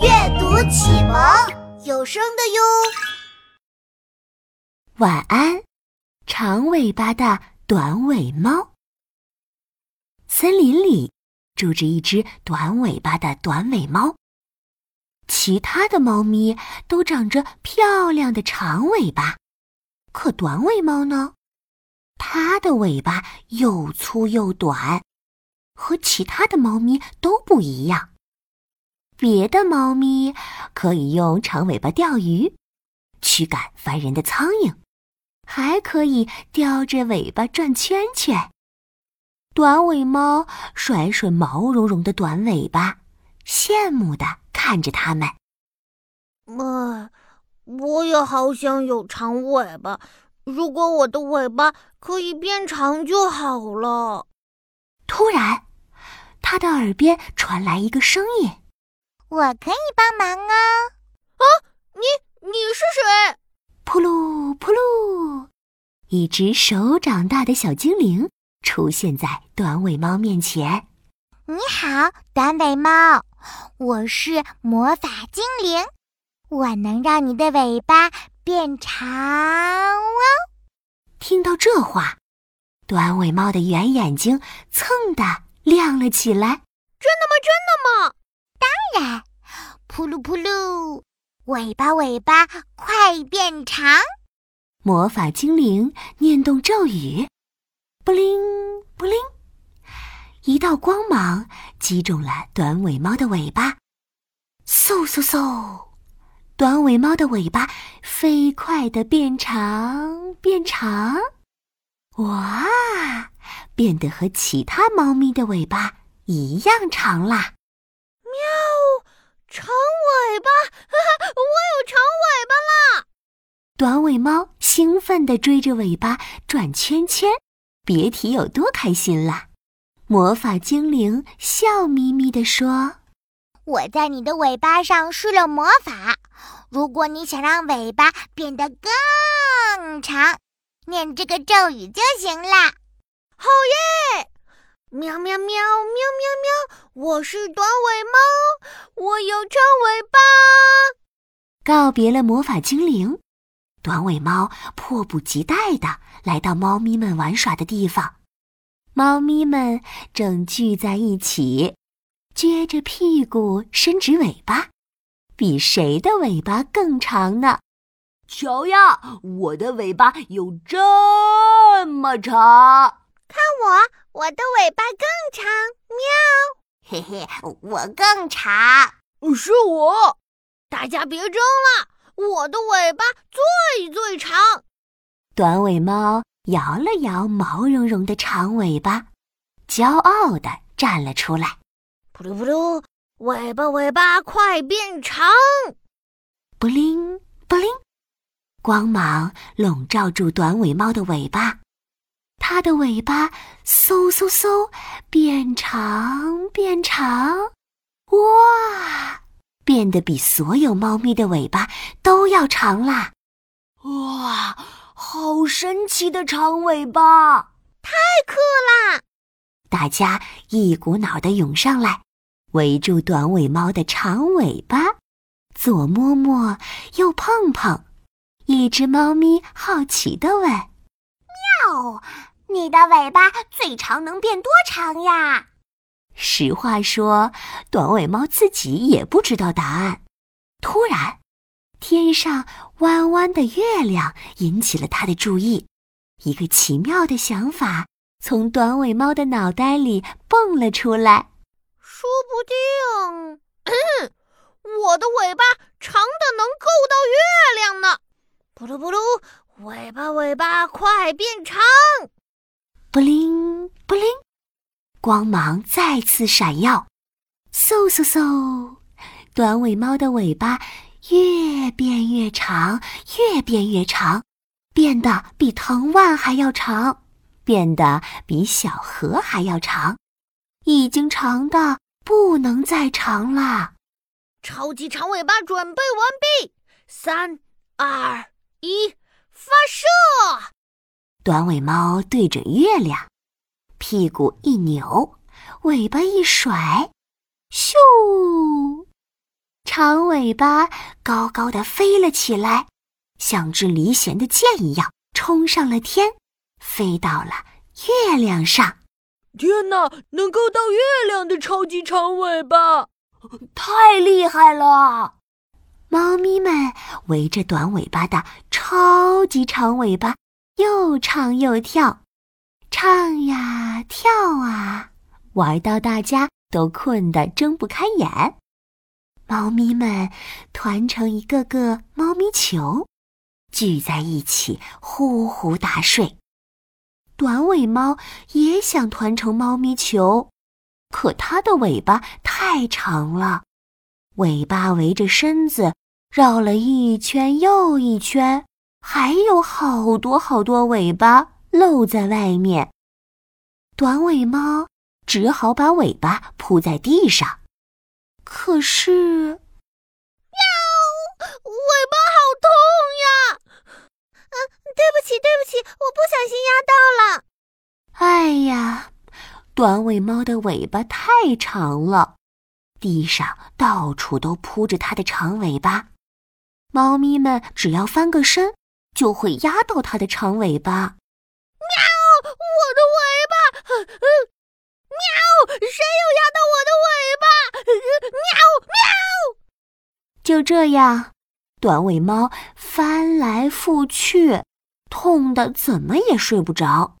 阅读启蒙有声的哟。晚安，长尾巴的短尾猫。森林里住着一只短尾巴的短尾猫。其他的猫咪都长着漂亮的长尾巴，可短尾猫呢？它的尾巴又粗又短，和其他的猫咪都不一样。别的猫咪可以用长尾巴钓鱼，驱赶烦人的苍蝇，还可以叼着尾巴转圈圈。短尾猫甩甩毛茸茸的短尾巴，羡慕的看着它们。妈，我也好想有长尾巴。如果我的尾巴可以变长就好了。突然，他的耳边传来一个声音。我可以帮忙哦！啊，你你是谁？扑噜扑噜，一只手掌大的小精灵出现在短尾猫面前。你好，短尾猫，我是魔法精灵，我能让你的尾巴变长哦。听到这话，短尾猫的圆眼睛蹭的亮了起来。真的吗？真的吗？然，扑噜扑噜，尾巴尾巴快变长！魔法精灵念动咒语，布灵布灵，一道光芒击中了短尾猫的尾巴，嗖嗖嗖，短尾猫的尾巴飞快的变长变长，哇，变得和其他猫咪的尾巴一样长啦！喵，长尾巴！哈哈，我有长尾巴啦！短尾猫兴奋地追着尾巴转圈圈，别提有多开心了。魔法精灵笑眯眯地说：“我在你的尾巴上施了魔法，如果你想让尾巴变得更长，念这个咒语就行了。”好耶！喵喵喵喵喵喵！我是短尾猫，我有长尾巴。告别了魔法精灵，短尾猫迫不及待地来到猫咪们玩耍的地方。猫咪们正聚在一起，撅着屁股，伸直尾巴，比谁的尾巴更长呢？瞧呀，我的尾巴有这么长！看我，我的尾巴更长，喵！嘿嘿，我更长，是我。大家别争了，我的尾巴最最长。短尾猫摇了摇毛茸茸的长尾巴，骄傲地站了出来。扑噜扑噜，尾巴尾巴快变长！布灵布灵，光芒笼罩住短尾猫的尾巴。它的尾巴嗖嗖嗖变长变长，哇，变得比所有猫咪的尾巴都要长啦！哇，好神奇的长尾巴，太酷啦！大家一股脑的涌上来，围住短尾猫的长尾巴，左摸摸，右碰碰。一只猫咪好奇的问：“哦。”你的尾巴最长能变多长呀？实话说，短尾猫自己也不知道答案。突然，天上弯弯的月亮引起了他的注意，一个奇妙的想法从短尾猫的脑袋里蹦了出来。说不定，我的尾巴长的能够到月亮呢！扑噜扑噜，尾巴尾巴快变长！布灵布灵，光芒再次闪耀，嗖嗖嗖，短尾猫的尾巴越变越长，越变越长，变得比藤蔓还要长，变得比小河还要长，已经长的不能再长了。超级长尾巴准备完毕，三二一，发射！短尾猫对准月亮，屁股一扭，尾巴一甩，咻！长尾巴高高的飞了起来，像只离弦的箭一样冲上了天，飞到了月亮上。天哪，能够到月亮的超级长尾巴，太厉害了！猫咪们围着短尾巴的超级长尾巴，又唱又跳，唱呀跳啊，玩到大家都困得睁不开眼。猫咪们团成一个个猫咪球，聚在一起呼呼大睡。短尾猫也想团成猫咪球，可它的尾巴太长了，尾巴围着身子绕了一圈又一圈，还有好多好多尾巴露在外面。短尾猫只好把尾巴铺在地上。可是，喵！尾巴好痛呀！嗯，对不起，对不起，我不小心压到了。哎呀，短尾猫的尾巴太长了，地上到处都铺着它的长尾巴，猫咪们只要翻个身，就会压到它的长尾巴。喵！我的尾巴！喵！谁又压到我的尾巴？喵喵！就这样，短尾猫翻来覆去，痛得怎么也睡不着。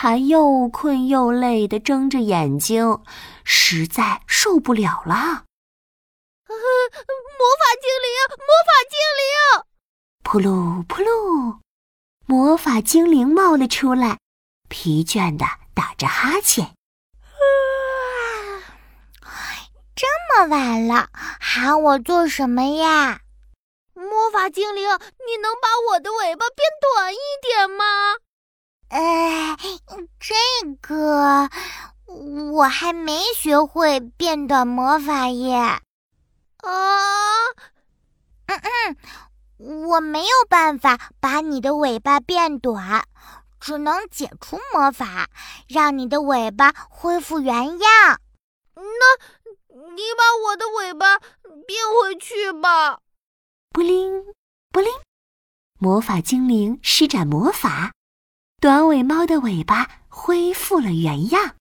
它又困又累的睁着眼睛，实在受不了了。魔法精灵，魔法精灵！扑噜扑噜，魔法精灵冒了出来，疲倦的打着哈欠。这么晚了，喊我做什么呀？魔法精灵，你能把我的尾巴变短一点吗？呃，这个我还没学会变短魔法耶。啊，嗯嗯，我没有办法把你的尾巴变短，只能解除魔法，让你的尾巴恢复原样。那。你把我的尾巴变回去吧！布灵布灵，魔法精灵施展魔法，短尾猫的尾巴恢复了原样。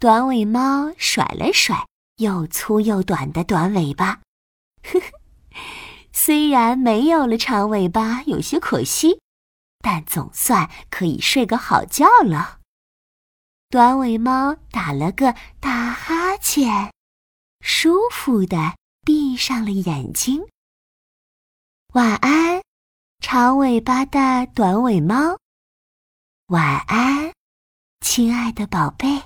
短尾猫甩了甩又粗又短的短尾巴，呵呵，虽然没有了长尾巴，有些可惜，但总算可以睡个好觉了。短尾猫打了个大哈欠。舒服的闭上了眼睛。晚安，长尾巴的短尾猫。晚安，亲爱的宝贝。